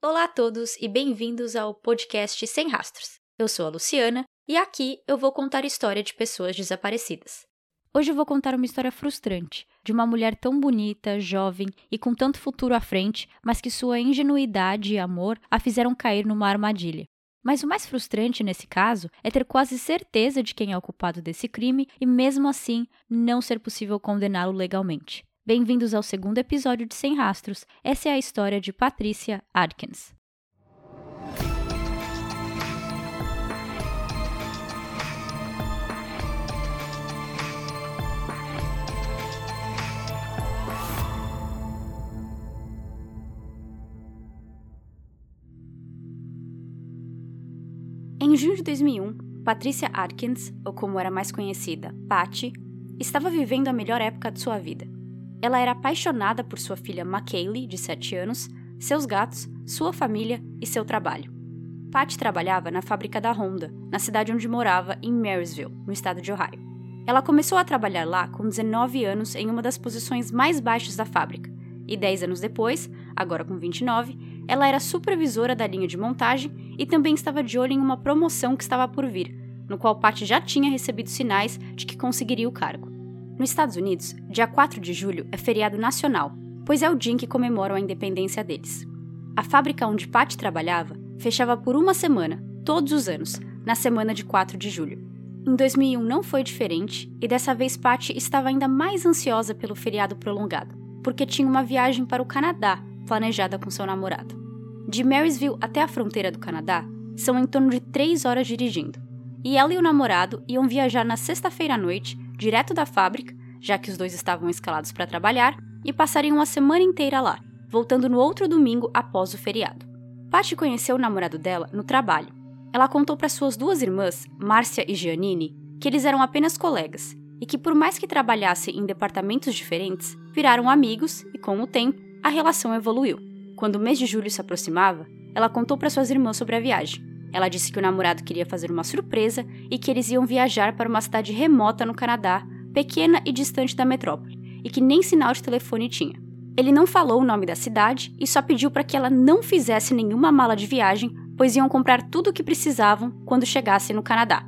Olá a todos e bem-vindos ao podcast Sem Rastros. Eu sou a Luciana e aqui eu vou contar história de pessoas desaparecidas. Hoje eu vou contar uma história frustrante de uma mulher tão bonita, jovem e com tanto futuro à frente, mas que sua ingenuidade e amor a fizeram cair numa armadilha. Mas o mais frustrante nesse caso é ter quase certeza de quem é o culpado desse crime e, mesmo assim, não ser possível condená-lo legalmente. Bem-vindos ao segundo episódio de Sem Rastros. Essa é a história de Patricia Adkins. Em junho de 2001, Patricia Atkins, ou como era mais conhecida, Patty, estava vivendo a melhor época de sua vida. Ela era apaixonada por sua filha McKaylee, de 7 anos, seus gatos, sua família e seu trabalho. Patty trabalhava na fábrica da Honda, na cidade onde morava, em Marysville, no estado de Ohio. Ela começou a trabalhar lá com 19 anos em uma das posições mais baixas da fábrica, e 10 anos depois, agora com 29, ela era supervisora da linha de montagem e também estava de olho em uma promoção que estava por vir, no qual Patty já tinha recebido sinais de que conseguiria o cargo. Nos Estados Unidos, dia 4 de julho é feriado nacional, pois é o dia em que comemoram a independência deles. A fábrica onde Patty trabalhava fechava por uma semana, todos os anos, na semana de 4 de julho. Em 2001 não foi diferente, e dessa vez Patty estava ainda mais ansiosa pelo feriado prolongado, porque tinha uma viagem para o Canadá planejada com seu namorado. De Marysville até a fronteira do Canadá são em torno de 3 horas dirigindo, e ela e o namorado iam viajar na sexta-feira à noite direto da fábrica, já que os dois estavam escalados para trabalhar, e passariam uma semana inteira lá, voltando no outro domingo após o feriado. Patty conheceu o namorado dela no trabalho. Ela contou para suas duas irmãs, Márcia e Giannini, que eles eram apenas colegas e que, por mais que trabalhassem em departamentos diferentes, viraram amigos e, com o tempo, a relação evoluiu. Quando o mês de julho se aproximava, ela contou para suas irmãs sobre a viagem ela disse que o namorado queria fazer uma surpresa e que eles iam viajar para uma cidade remota no Canadá, pequena e distante da metrópole, e que nem sinal de telefone tinha. Ele não falou o nome da cidade e só pediu para que ela não fizesse nenhuma mala de viagem, pois iam comprar tudo o que precisavam quando chegassem no Canadá.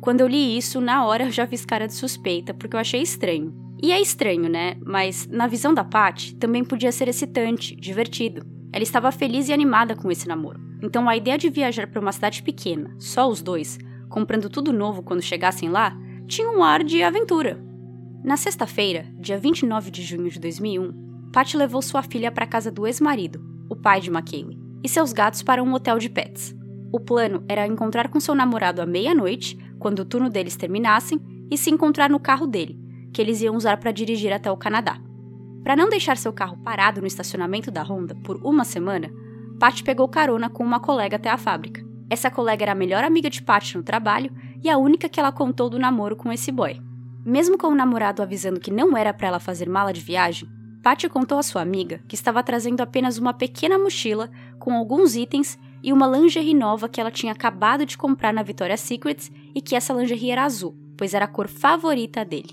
Quando eu li isso, na hora eu já fiz cara de suspeita, porque eu achei estranho. E é estranho, né? Mas na visão da Pat, também podia ser excitante, divertido. Ela estava feliz e animada com esse namoro. Então a ideia de viajar para uma cidade pequena, só os dois, comprando tudo novo quando chegassem lá, tinha um ar de aventura. Na sexta-feira, dia 29 de junho de 2001, Pat levou sua filha para a casa do ex-marido, o pai de McKaylee, e seus gatos para um hotel de pets. O plano era encontrar com seu namorado à meia-noite, quando o turno deles terminassem, e se encontrar no carro dele, que eles iam usar para dirigir até o Canadá. Para não deixar seu carro parado no estacionamento da Honda por uma semana, Pat pegou carona com uma colega até a fábrica. Essa colega era a melhor amiga de Pat no trabalho e a única que ela contou do namoro com esse boy. Mesmo com o namorado avisando que não era para ela fazer mala de viagem, Pat contou à sua amiga que estava trazendo apenas uma pequena mochila com alguns itens e uma lingerie nova que ela tinha acabado de comprar na Victoria's Secrets e que essa lingerie era azul, pois era a cor favorita dele.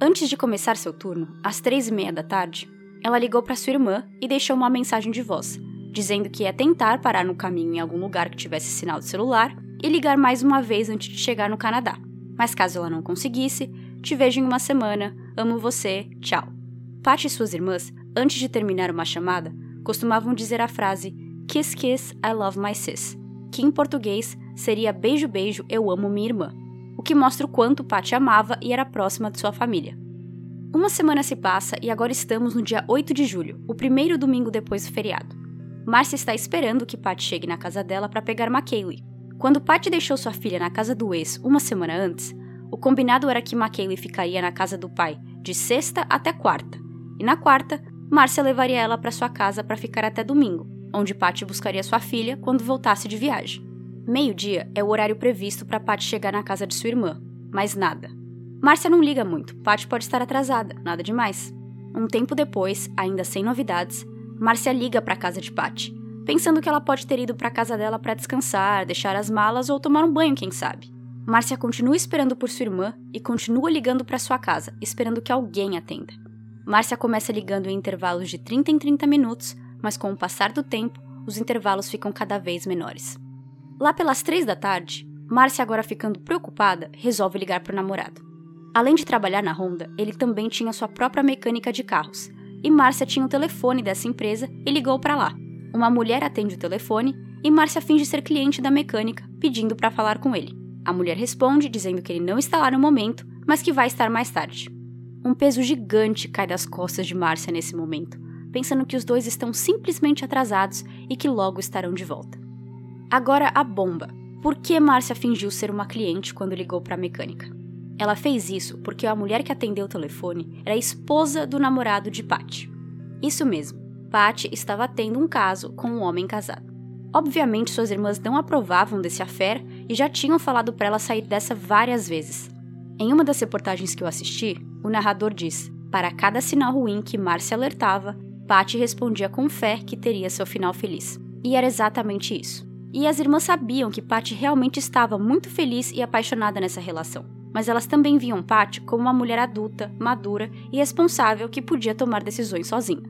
Antes de começar seu turno, às três e meia da tarde, ela ligou para sua irmã e deixou uma mensagem de voz, dizendo que ia tentar parar no caminho em algum lugar que tivesse sinal de celular e ligar mais uma vez antes de chegar no Canadá. Mas caso ela não conseguisse, te vejo em uma semana, amo você, tchau. Pat e suas irmãs, antes de terminar uma chamada, costumavam dizer a frase Kiss Kiss, I love my sis, que em português seria Beijo Beijo, eu amo minha irmã, o que mostra o quanto Pat amava e era próxima de sua família. Uma semana se passa e agora estamos no dia 8 de julho, o primeiro domingo depois do feriado. Marcia está esperando que Pat chegue na casa dela para pegar McKaylee. Quando Pat deixou sua filha na casa do ex uma semana antes, o combinado era que McKaylee ficaria na casa do pai de sexta até quarta, e na quarta, Marcia levaria ela para sua casa para ficar até domingo, onde Pat buscaria sua filha quando voltasse de viagem. Meio-dia é o horário previsto para Pat chegar na casa de sua irmã, mas nada. Márcia não liga muito, Pat pode estar atrasada, nada demais. Um tempo depois, ainda sem novidades, Márcia liga para casa de Patty, pensando que ela pode ter ido para casa dela para descansar, deixar as malas ou tomar um banho, quem sabe. Márcia continua esperando por sua irmã e continua ligando para sua casa, esperando que alguém atenda. Márcia começa ligando em intervalos de 30 em 30 minutos, mas com o passar do tempo, os intervalos ficam cada vez menores. Lá pelas três da tarde, Márcia, agora ficando preocupada, resolve ligar para o namorado. Além de trabalhar na Honda, ele também tinha sua própria mecânica de carros, e Márcia tinha o telefone dessa empresa e ligou para lá. Uma mulher atende o telefone e Márcia finge ser cliente da mecânica, pedindo para falar com ele. A mulher responde dizendo que ele não está lá no momento, mas que vai estar mais tarde. Um peso gigante cai das costas de Márcia nesse momento, pensando que os dois estão simplesmente atrasados e que logo estarão de volta. Agora a bomba. Por que Márcia fingiu ser uma cliente quando ligou para a mecânica? Ela fez isso porque a mulher que atendeu o telefone era a esposa do namorado de Patty. Isso mesmo, Patty estava tendo um caso com um homem casado. Obviamente, suas irmãs não aprovavam desse affair e já tinham falado para ela sair dessa várias vezes. Em uma das reportagens que eu assisti, o narrador diz: para cada sinal ruim que Márcia alertava, Patty respondia com fé que teria seu final feliz. E era exatamente isso. E as irmãs sabiam que Patty realmente estava muito feliz e apaixonada nessa relação. Mas elas também viam Patty como uma mulher adulta, madura e responsável que podia tomar decisões sozinha.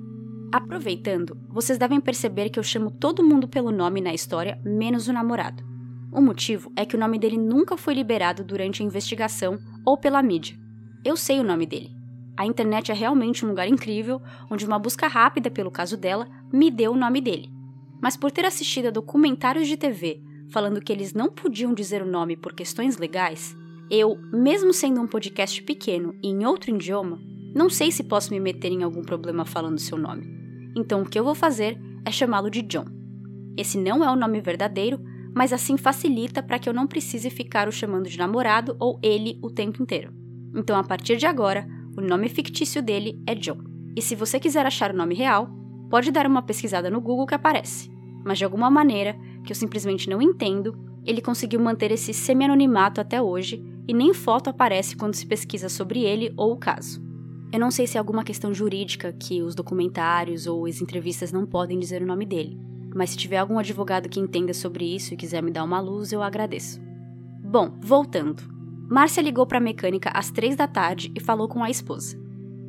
Aproveitando, vocês devem perceber que eu chamo todo mundo pelo nome na história, menos o namorado. O motivo é que o nome dele nunca foi liberado durante a investigação ou pela mídia. Eu sei o nome dele. A internet é realmente um lugar incrível onde uma busca rápida pelo caso dela me deu o nome dele. Mas por ter assistido a documentários de TV falando que eles não podiam dizer o nome por questões legais, eu, mesmo sendo um podcast pequeno e em outro idioma, não sei se posso me meter em algum problema falando seu nome. Então o que eu vou fazer é chamá-lo de John. Esse não é o nome verdadeiro, mas assim facilita para que eu não precise ficar o chamando de namorado ou ele o tempo inteiro. Então, a partir de agora, o nome fictício dele é John. E se você quiser achar o nome real, pode dar uma pesquisada no Google que aparece. Mas de alguma maneira, que eu simplesmente não entendo, ele conseguiu manter esse semi-anonimato até hoje e nem foto aparece quando se pesquisa sobre ele ou o caso. Eu não sei se é alguma questão jurídica que os documentários ou as entrevistas não podem dizer o nome dele, mas se tiver algum advogado que entenda sobre isso e quiser me dar uma luz, eu agradeço. Bom, voltando. Márcia ligou para a mecânica às três da tarde e falou com a esposa.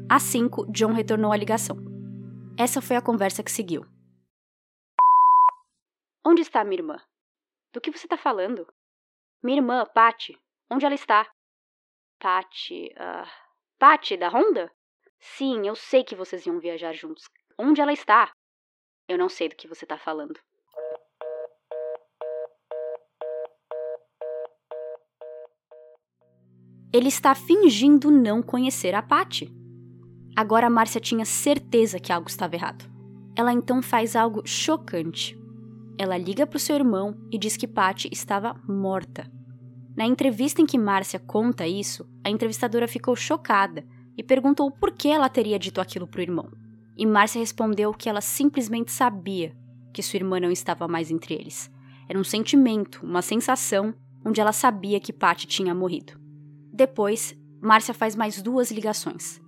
Às cinco, John retornou a ligação. Essa foi a conversa que seguiu. Onde está minha irmã? Do que você está falando? Minha irmã, Patty. Onde ela está? Patty. Uh... Patty, da Honda? Sim, eu sei que vocês iam viajar juntos. Onde ela está? Eu não sei do que você está falando. Ele está fingindo não conhecer a Patty. Agora Márcia tinha certeza que algo estava errado. Ela então faz algo chocante. Ela liga para o seu irmão e diz que Patty estava morta. Na entrevista em que Márcia conta isso, a entrevistadora ficou chocada e perguntou por que ela teria dito aquilo para o irmão. E Márcia respondeu que ela simplesmente sabia que sua irmã não estava mais entre eles. Era um sentimento, uma sensação, onde ela sabia que Patty tinha morrido. Depois, Márcia faz mais duas ligações.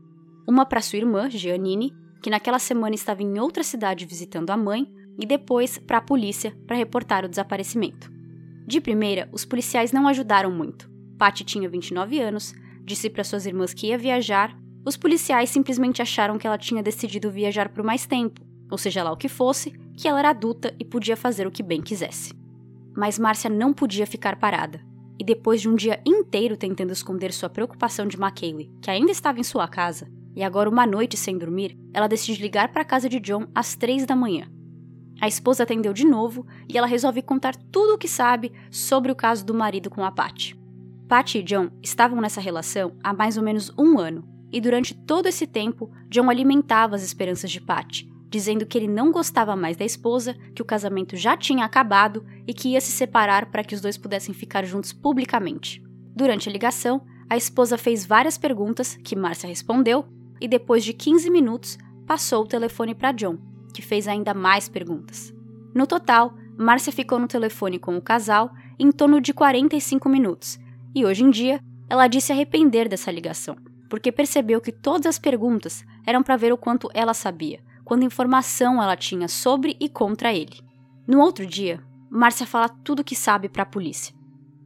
Uma para sua irmã, Giannini, que naquela semana estava em outra cidade visitando a mãe, e depois para a polícia para reportar o desaparecimento. De primeira, os policiais não ajudaram muito. Patty tinha 29 anos, disse para suas irmãs que ia viajar. Os policiais simplesmente acharam que ela tinha decidido viajar por mais tempo, ou seja lá o que fosse, que ela era adulta e podia fazer o que bem quisesse. Mas Márcia não podia ficar parada e depois de um dia inteiro tentando esconder sua preocupação de McKaylee, que ainda estava em sua casa, e agora uma noite sem dormir, ela decide ligar para a casa de John às três da manhã. A esposa atendeu de novo e ela resolve contar tudo o que sabe sobre o caso do marido com a Patty. Patty e John estavam nessa relação há mais ou menos um ano, e durante todo esse tempo, John alimentava as esperanças de Patty, dizendo que ele não gostava mais da esposa, que o casamento já tinha acabado e que ia se separar para que os dois pudessem ficar juntos publicamente. Durante a ligação, a esposa fez várias perguntas que Márcia respondeu e depois de 15 minutos passou o telefone para John, que fez ainda mais perguntas. No total, Márcia ficou no telefone com o casal em torno de 45 minutos e hoje em dia ela disse arrepender dessa ligação, porque percebeu que todas as perguntas eram para ver o quanto ela sabia quanta informação ela tinha sobre e contra ele. No outro dia, Márcia fala tudo o que sabe para a polícia.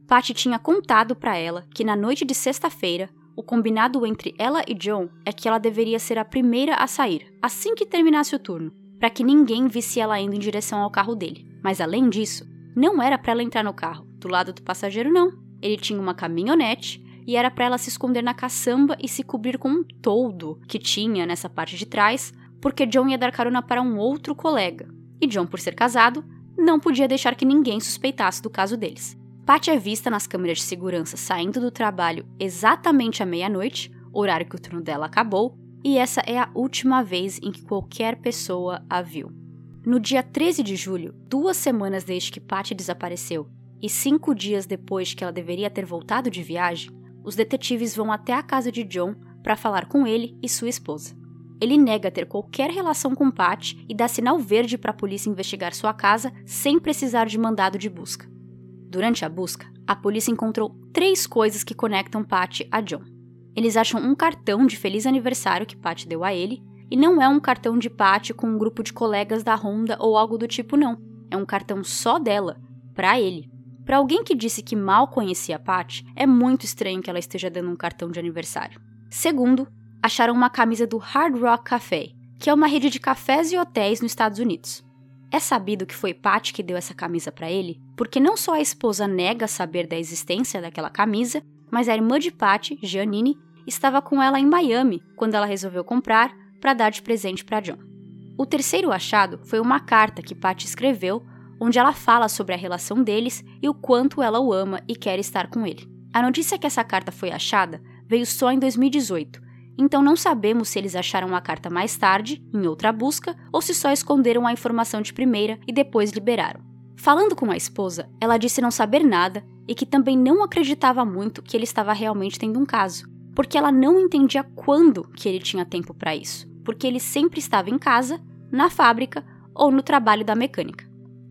Patty tinha contado para ela que na noite de sexta-feira, o combinado entre ela e John é que ela deveria ser a primeira a sair, assim que terminasse o turno, para que ninguém visse ela indo em direção ao carro dele. Mas além disso, não era para ela entrar no carro, do lado do passageiro não. Ele tinha uma caminhonete e era para ela se esconder na caçamba e se cobrir com um toldo que tinha nessa parte de trás, porque John ia dar carona para um outro colega. E John, por ser casado, não podia deixar que ninguém suspeitasse do caso deles. Pat é vista nas câmeras de segurança saindo do trabalho exatamente à meia-noite, horário que o turno dela acabou, e essa é a última vez em que qualquer pessoa a viu. No dia 13 de julho, duas semanas desde que Pat desapareceu e cinco dias depois que ela deveria ter voltado de viagem, os detetives vão até a casa de John para falar com ele e sua esposa. Ele nega ter qualquer relação com Pat e dá sinal verde para a polícia investigar sua casa sem precisar de mandado de busca. Durante a busca, a polícia encontrou três coisas que conectam Pat a John. Eles acham um cartão de feliz aniversário que Pat deu a ele, e não é um cartão de Pat com um grupo de colegas da Honda ou algo do tipo não. É um cartão só dela, para ele. Para alguém que disse que mal conhecia a Pat, é muito estranho que ela esteja dando um cartão de aniversário. Segundo, acharam uma camisa do Hard Rock Café, que é uma rede de cafés e hotéis nos Estados Unidos. É sabido que foi Pat que deu essa camisa para ele, porque não só a esposa nega saber da existência daquela camisa, mas a irmã de Pat, Giannini, estava com ela em Miami quando ela resolveu comprar para dar de presente para John. O terceiro achado foi uma carta que Pat escreveu, onde ela fala sobre a relação deles e o quanto ela o ama e quer estar com ele. A notícia que essa carta foi achada veio só em 2018, então não sabemos se eles acharam a carta mais tarde, em outra busca, ou se só esconderam a informação de primeira e depois liberaram. Falando com a esposa, ela disse não saber nada e que também não acreditava muito que ele estava realmente tendo um caso, porque ela não entendia quando que ele tinha tempo para isso, porque ele sempre estava em casa, na fábrica ou no trabalho da mecânica.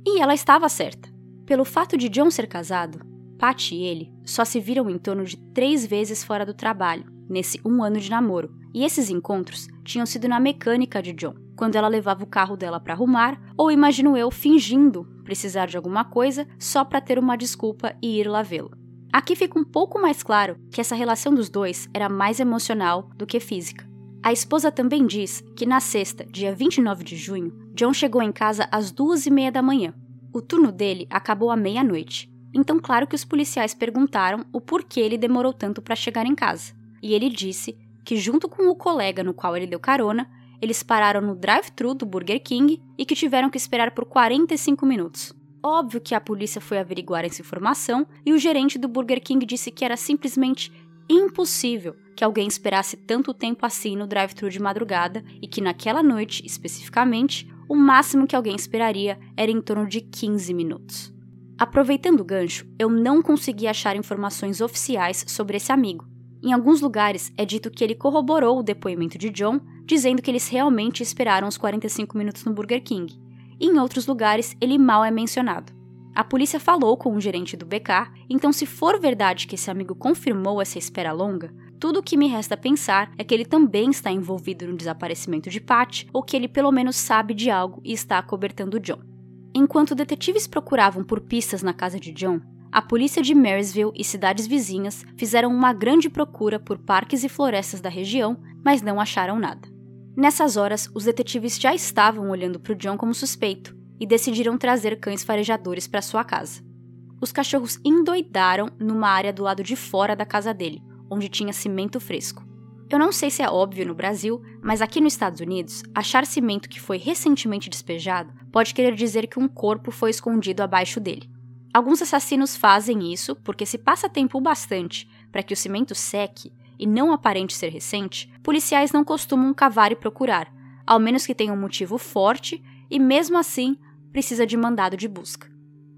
E ela estava certa. Pelo fato de John ser casado, Pat e ele só se viram em torno de três vezes fora do trabalho, nesse um ano de namoro, e esses encontros tinham sido na mecânica de John, quando ela levava o carro dela para arrumar, ou imagino eu fingindo precisar de alguma coisa só para ter uma desculpa e ir lá vê-lo. Aqui fica um pouco mais claro que essa relação dos dois era mais emocional do que física. A esposa também diz que na sexta, dia 29 de junho, John chegou em casa às duas e meia da manhã. O turno dele acabou à meia-noite, então claro que os policiais perguntaram o porquê ele demorou tanto para chegar em casa e ele disse que, junto com o colega no qual ele deu carona, eles pararam no drive-thru do Burger King e que tiveram que esperar por 45 minutos. Óbvio que a polícia foi averiguar essa informação e o gerente do Burger King disse que era simplesmente impossível que alguém esperasse tanto tempo assim no drive-thru de madrugada e que naquela noite, especificamente, o máximo que alguém esperaria era em torno de 15 minutos. Aproveitando o gancho, eu não consegui achar informações oficiais sobre esse amigo, em alguns lugares é dito que ele corroborou o depoimento de John, dizendo que eles realmente esperaram os 45 minutos no Burger King. E em outros lugares ele mal é mencionado. A polícia falou com o gerente do BK, então se for verdade que esse amigo confirmou essa espera longa, tudo o que me resta pensar é que ele também está envolvido no desaparecimento de Pat, ou que ele pelo menos sabe de algo e está acobertando John. Enquanto detetives procuravam por pistas na casa de John, a polícia de Marysville e cidades vizinhas fizeram uma grande procura por parques e florestas da região, mas não acharam nada. Nessas horas, os detetives já estavam olhando para o John como suspeito e decidiram trazer cães farejadores para sua casa. Os cachorros endoidaram numa área do lado de fora da casa dele, onde tinha cimento fresco. Eu não sei se é óbvio no Brasil, mas aqui nos Estados Unidos, achar cimento que foi recentemente despejado pode querer dizer que um corpo foi escondido abaixo dele. Alguns assassinos fazem isso porque se passa tempo bastante para que o cimento seque e não aparente ser recente, policiais não costumam cavar e procurar, ao menos que tenha um motivo forte e mesmo assim precisa de mandado de busca.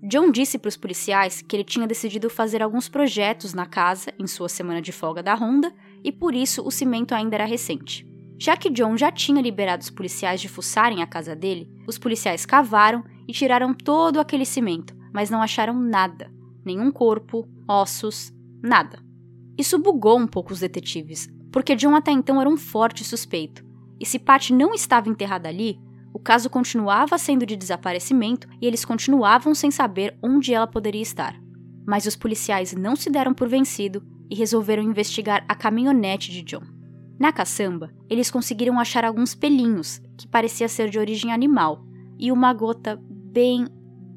John disse para os policiais que ele tinha decidido fazer alguns projetos na casa em sua semana de folga da ronda e por isso o cimento ainda era recente. Já que John já tinha liberado os policiais de fuçarem a casa dele, os policiais cavaram e tiraram todo aquele cimento, mas não acharam nada. Nenhum corpo, ossos, nada. Isso bugou um pouco os detetives, porque John até então era um forte suspeito. E se Pat não estava enterrada ali, o caso continuava sendo de desaparecimento e eles continuavam sem saber onde ela poderia estar. Mas os policiais não se deram por vencido e resolveram investigar a caminhonete de John. Na caçamba, eles conseguiram achar alguns pelinhos, que parecia ser de origem animal e uma gota bem,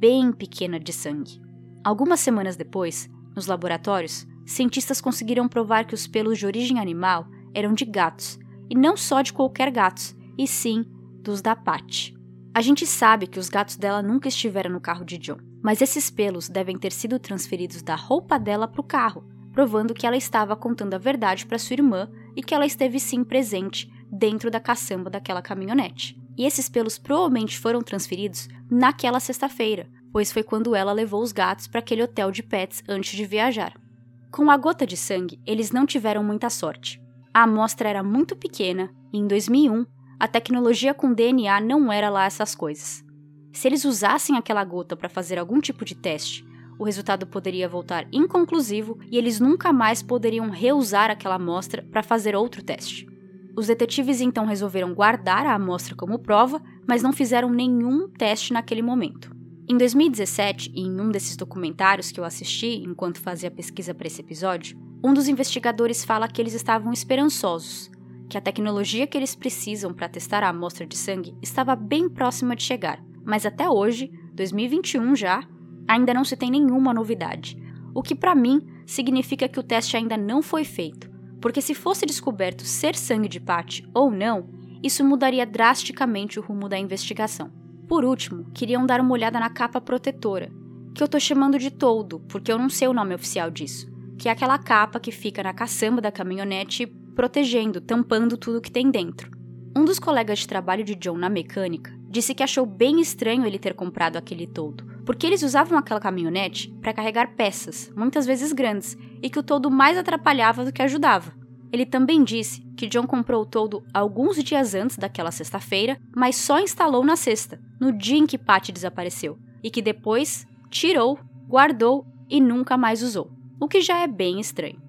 bem pequena de sangue. Algumas semanas depois, nos laboratórios, cientistas conseguiram provar que os pelos de origem animal eram de gatos, e não só de qualquer gatos, e sim dos da Pat. A gente sabe que os gatos dela nunca estiveram no carro de John, mas esses pelos devem ter sido transferidos da roupa dela para o carro, provando que ela estava contando a verdade para sua irmã e que ela esteve sim presente dentro da caçamba daquela caminhonete. E esses pelos provavelmente foram transferidos naquela sexta-feira, pois foi quando ela levou os gatos para aquele hotel de pets antes de viajar. Com a gota de sangue, eles não tiveram muita sorte. A amostra era muito pequena e em 2001 a tecnologia com DNA não era lá essas coisas. Se eles usassem aquela gota para fazer algum tipo de teste, o resultado poderia voltar inconclusivo e eles nunca mais poderiam reusar aquela amostra para fazer outro teste. Os detetives então resolveram guardar a amostra como prova, mas não fizeram nenhum teste naquele momento. Em 2017, em um desses documentários que eu assisti enquanto fazia pesquisa para esse episódio, um dos investigadores fala que eles estavam esperançosos, que a tecnologia que eles precisam para testar a amostra de sangue estava bem próxima de chegar, mas até hoje, 2021 já, ainda não se tem nenhuma novidade, o que para mim significa que o teste ainda não foi feito, porque se fosse descoberto ser sangue de Pat ou não, isso mudaria drasticamente o rumo da investigação. Por último, queriam dar uma olhada na capa protetora, que eu tô chamando de toldo, porque eu não sei o nome oficial disso, que é aquela capa que fica na caçamba da caminhonete protegendo, tampando tudo que tem dentro. Um dos colegas de trabalho de John na mecânica disse que achou bem estranho ele ter comprado aquele toldo, porque eles usavam aquela caminhonete para carregar peças, muitas vezes grandes, e que o toldo mais atrapalhava do que ajudava. Ele também disse que John comprou o toldo alguns dias antes daquela sexta-feira, mas só instalou na sexta, no dia em que Pat desapareceu, e que depois tirou, guardou e nunca mais usou, o que já é bem estranho.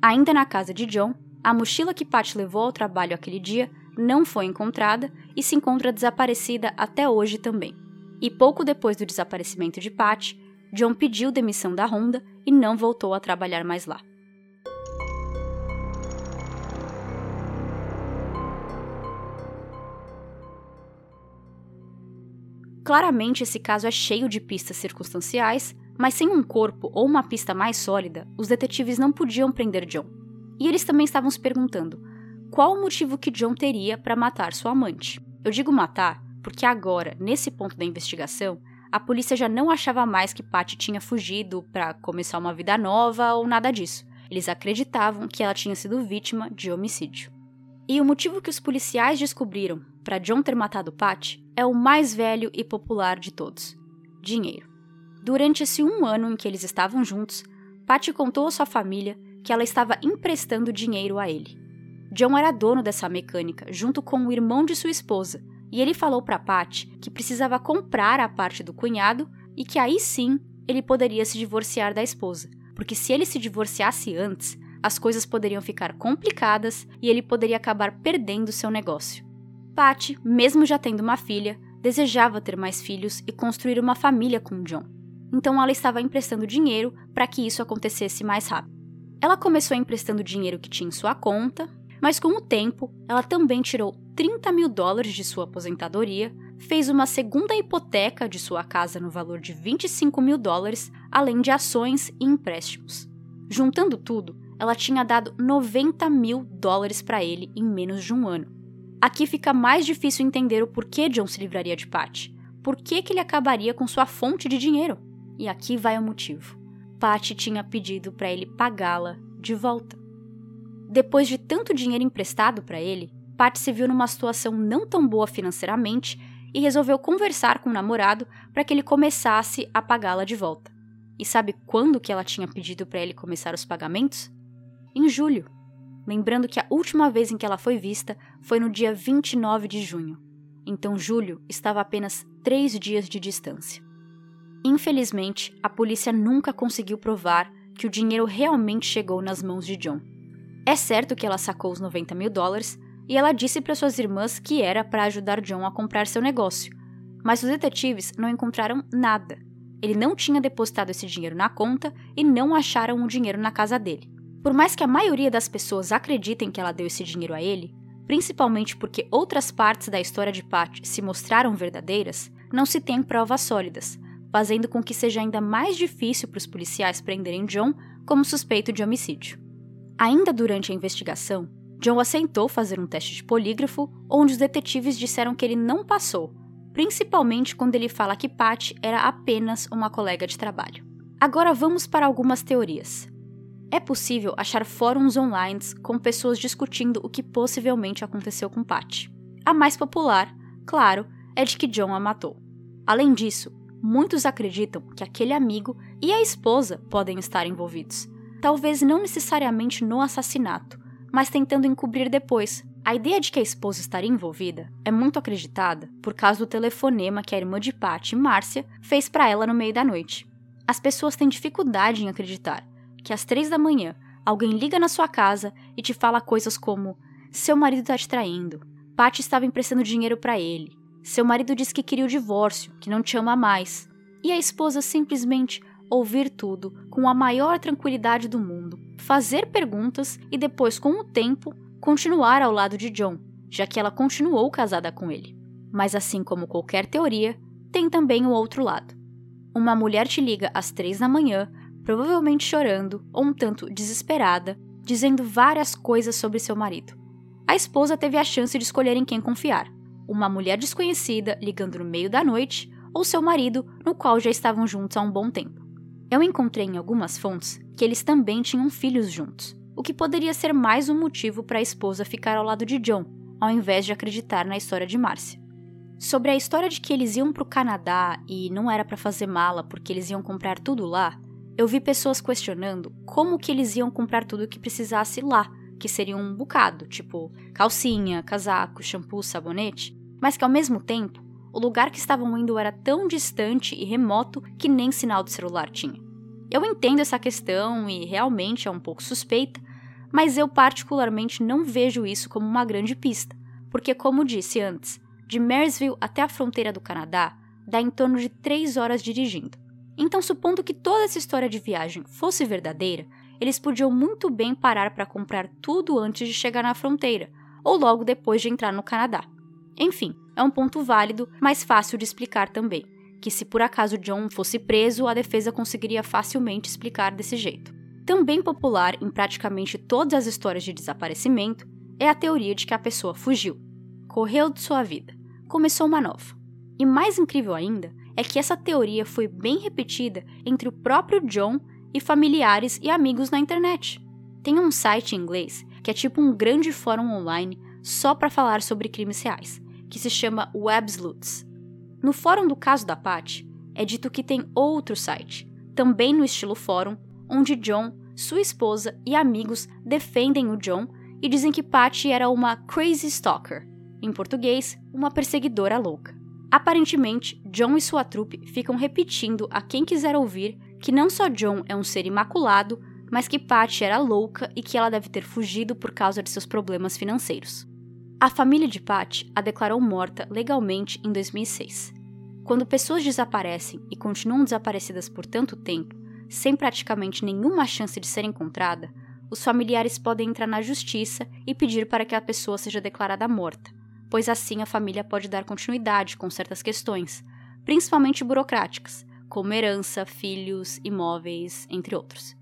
Ainda na casa de John, a mochila que Pat levou ao trabalho aquele dia não foi encontrada e se encontra desaparecida até hoje também. E pouco depois do desaparecimento de Pat, John pediu demissão da Honda e não voltou a trabalhar mais lá. Claramente, esse caso é cheio de pistas circunstanciais, mas sem um corpo ou uma pista mais sólida, os detetives não podiam prender John. E eles também estavam se perguntando qual o motivo que John teria para matar sua amante. Eu digo matar porque agora, nesse ponto da investigação, a polícia já não achava mais que Patty tinha fugido para começar uma vida nova ou nada disso. Eles acreditavam que ela tinha sido vítima de homicídio. E o motivo que os policiais descobriram para John ter matado Patty é o mais velho e popular de todos: dinheiro. Durante esse um ano em que eles estavam juntos, Patty contou à sua família que ela estava emprestando dinheiro a ele. John era dono dessa mecânica, junto com o irmão de sua esposa, e ele falou para Patty que precisava comprar a parte do cunhado e que aí sim ele poderia se divorciar da esposa, porque se ele se divorciasse antes, as coisas poderiam ficar complicadas e ele poderia acabar perdendo seu negócio. Patty, mesmo já tendo uma filha, desejava ter mais filhos e construir uma família com John. Então ela estava emprestando dinheiro para que isso acontecesse mais rápido. Ela começou emprestando dinheiro que tinha em sua conta, mas com o tempo, ela também tirou 30 mil dólares de sua aposentadoria, fez uma segunda hipoteca de sua casa no valor de 25 mil dólares, além de ações e empréstimos. Juntando tudo, ela tinha dado 90 mil dólares para ele em menos de um ano. Aqui fica mais difícil entender o porquê John se livraria de Pat. Por que, que ele acabaria com sua fonte de dinheiro? E aqui vai o motivo. Pat tinha pedido para ele pagá-la de volta. Depois de tanto dinheiro emprestado para ele, Pat se viu numa situação não tão boa financeiramente e resolveu conversar com o namorado para que ele começasse a pagá-la de volta. E sabe quando que ela tinha pedido para ele começar os pagamentos? Em julho. Lembrando que a última vez em que ela foi vista foi no dia 29 de junho. Então julho estava a apenas três dias de distância. Infelizmente, a polícia nunca conseguiu provar que o dinheiro realmente chegou nas mãos de John. É certo que ela sacou os 90 mil dólares e ela disse para suas irmãs que era para ajudar John a comprar seu negócio, mas os detetives não encontraram nada. Ele não tinha depositado esse dinheiro na conta e não acharam o dinheiro na casa dele. Por mais que a maioria das pessoas acreditem que ela deu esse dinheiro a ele, principalmente porque outras partes da história de Pat se mostraram verdadeiras, não se tem provas sólidas, fazendo com que seja ainda mais difícil para os policiais prenderem John como suspeito de homicídio. Ainda durante a investigação, John aceitou fazer um teste de polígrafo, onde os detetives disseram que ele não passou, principalmente quando ele fala que Pat era apenas uma colega de trabalho. Agora vamos para algumas teorias. É possível achar fóruns online com pessoas discutindo o que possivelmente aconteceu com Pat. A mais popular, claro, é de que John a matou. Além disso, muitos acreditam que aquele amigo e a esposa podem estar envolvidos. Talvez não necessariamente no assassinato, mas tentando encobrir depois. A ideia de que a esposa estaria envolvida é muito acreditada por causa do telefonema que a irmã de Patty, Márcia, fez para ela no meio da noite. As pessoas têm dificuldade em acreditar que às três da manhã alguém liga na sua casa e te fala coisas como: seu marido está te traindo, Patty estava emprestando dinheiro para ele, seu marido disse que queria o divórcio, que não te ama mais, e a esposa simplesmente ouvir tudo com a maior tranquilidade do mundo, fazer perguntas e depois, com o tempo, continuar ao lado de John, já que ela continuou casada com ele. Mas assim como qualquer teoria, tem também o outro lado. Uma mulher te liga às três da manhã, provavelmente chorando ou um tanto desesperada, dizendo várias coisas sobre seu marido. A esposa teve a chance de escolher em quem confiar: uma mulher desconhecida ligando no meio da noite ou seu marido, no qual já estavam juntos há um bom tempo. Eu encontrei em algumas fontes que eles também tinham filhos juntos, o que poderia ser mais um motivo para a esposa ficar ao lado de John, ao invés de acreditar na história de Márcia. Sobre a história de que eles iam para o Canadá e não era para fazer mala porque eles iam comprar tudo lá, eu vi pessoas questionando como que eles iam comprar tudo que precisasse lá, que seria um bocado, tipo calcinha, casaco, shampoo, sabonete, mas que ao mesmo tempo o lugar que estavam indo era tão distante e remoto que nem sinal de celular tinha. Eu entendo essa questão e realmente é um pouco suspeita, mas eu particularmente não vejo isso como uma grande pista, porque, como disse antes, de Marysville até a fronteira do Canadá dá em torno de 3 horas dirigindo. Então, supondo que toda essa história de viagem fosse verdadeira, eles podiam muito bem parar para comprar tudo antes de chegar na fronteira, ou logo depois de entrar no Canadá. Enfim, é um ponto válido, mas fácil de explicar também, que se por acaso John fosse preso, a defesa conseguiria facilmente explicar desse jeito. Também popular em praticamente todas as histórias de desaparecimento é a teoria de que a pessoa fugiu, correu de sua vida, começou uma nova. E mais incrível ainda é que essa teoria foi bem repetida entre o próprio John e familiares e amigos na internet. Tem um site em inglês que é tipo um grande fórum online só para falar sobre crimes reais, que se chama Websleuths. No fórum do caso da Pat, é dito que tem outro site, também no estilo fórum, onde John, sua esposa e amigos defendem o John e dizem que Pat era uma crazy stalker, em português, uma perseguidora louca. Aparentemente, John e sua trupe ficam repetindo a quem quiser ouvir que não só John é um ser imaculado, mas que Pat era louca e que ela deve ter fugido por causa de seus problemas financeiros. A família de Pat a declarou morta legalmente em 2006. Quando pessoas desaparecem e continuam desaparecidas por tanto tempo, sem praticamente nenhuma chance de ser encontrada, os familiares podem entrar na justiça e pedir para que a pessoa seja declarada morta, pois assim a família pode dar continuidade com certas questões, principalmente burocráticas, como herança, filhos, imóveis, entre outros.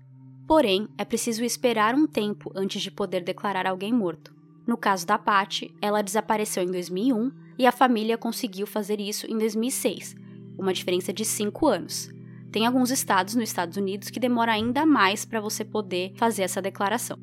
Porém, é preciso esperar um tempo antes de poder declarar alguém morto, no caso da Patty, ela desapareceu em 2001 e a família conseguiu fazer isso em 2006, uma diferença de 5 anos. Tem alguns estados nos Estados Unidos que demora ainda mais para você poder fazer essa declaração.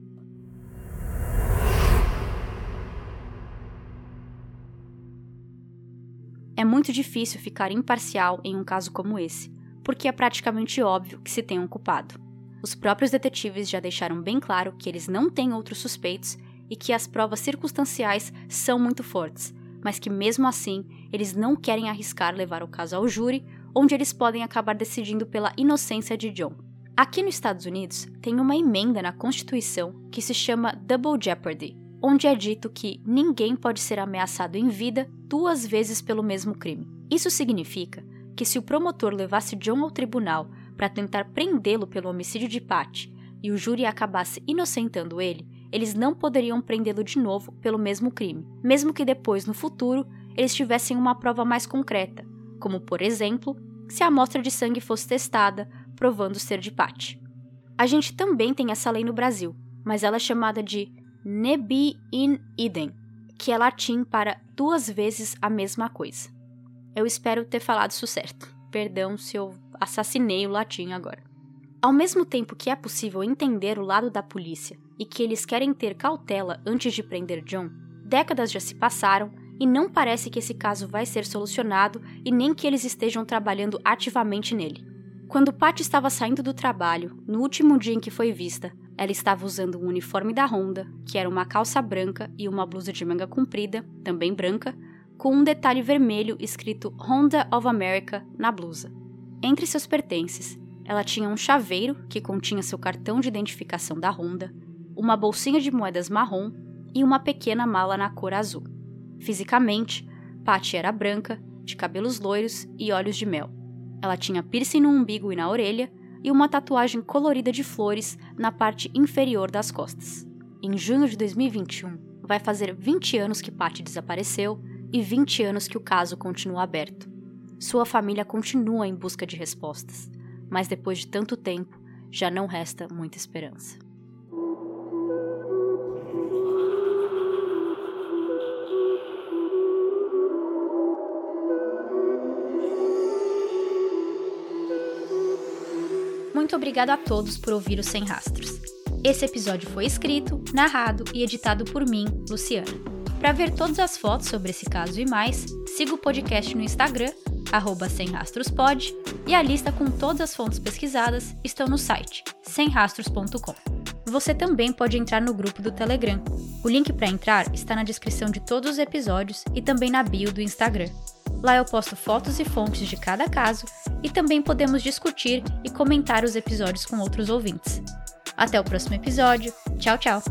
É muito difícil ficar imparcial em um caso como esse, porque é praticamente óbvio que se tem um culpado. Os próprios detetives já deixaram bem claro que eles não têm outros suspeitos e que as provas circunstanciais são muito fortes, mas que mesmo assim eles não querem arriscar levar o caso ao júri, onde eles podem acabar decidindo pela inocência de John. Aqui nos Estados Unidos tem uma emenda na Constituição que se chama Double Jeopardy, onde é dito que ninguém pode ser ameaçado em vida duas vezes pelo mesmo crime. Isso significa que se o promotor levasse John ao tribunal para tentar prendê-lo pelo homicídio de Pat e o júri acabasse inocentando ele, eles não poderiam prendê-lo de novo pelo mesmo crime, mesmo que depois, no futuro, eles tivessem uma prova mais concreta, como, por exemplo, se a amostra de sangue fosse testada, provando ser de Pat. A gente também tem essa lei no Brasil, mas ela é chamada de nebi in idem, que é latim para duas vezes a mesma coisa. Eu espero ter falado isso certo. Perdão se eu assassinei o latim agora. Ao mesmo tempo que é possível entender o lado da polícia e que eles querem ter cautela antes de prender John, décadas já se passaram e não parece que esse caso vai ser solucionado e nem que eles estejam trabalhando ativamente nele. Quando Pat estava saindo do trabalho, no último dia em que foi vista, ela estava usando um uniforme da Honda, que era uma calça branca e uma blusa de manga comprida, também branca, com um detalhe vermelho escrito Honda of America na blusa. Entre seus pertences, ela tinha um chaveiro que continha seu cartão de identificação da Honda, uma bolsinha de moedas marrom e uma pequena mala na cor azul. Fisicamente, Patty era branca, de cabelos loiros e olhos de mel. Ela tinha piercing no umbigo e na orelha e uma tatuagem colorida de flores na parte inferior das costas. Em junho de 2021, vai fazer 20 anos que Patty desapareceu e 20 anos que o caso continua aberto. Sua família continua em busca de respostas, mas depois de tanto tempo, já não resta muita esperança. Muito obrigado a todos por ouvir o Sem Rastros. Esse episódio foi escrito, narrado e editado por mim, Luciana. Para ver todas as fotos sobre esse caso e mais, siga o podcast no Instagram, arroba semrastrospod, e a lista com todas as fontes pesquisadas estão no site semrastros.com. Você também pode entrar no grupo do Telegram. O link para entrar está na descrição de todos os episódios e também na bio do Instagram. Lá eu posto fotos e fontes de cada caso e também podemos discutir e comentar os episódios com outros ouvintes. Até o próximo episódio. Tchau, tchau!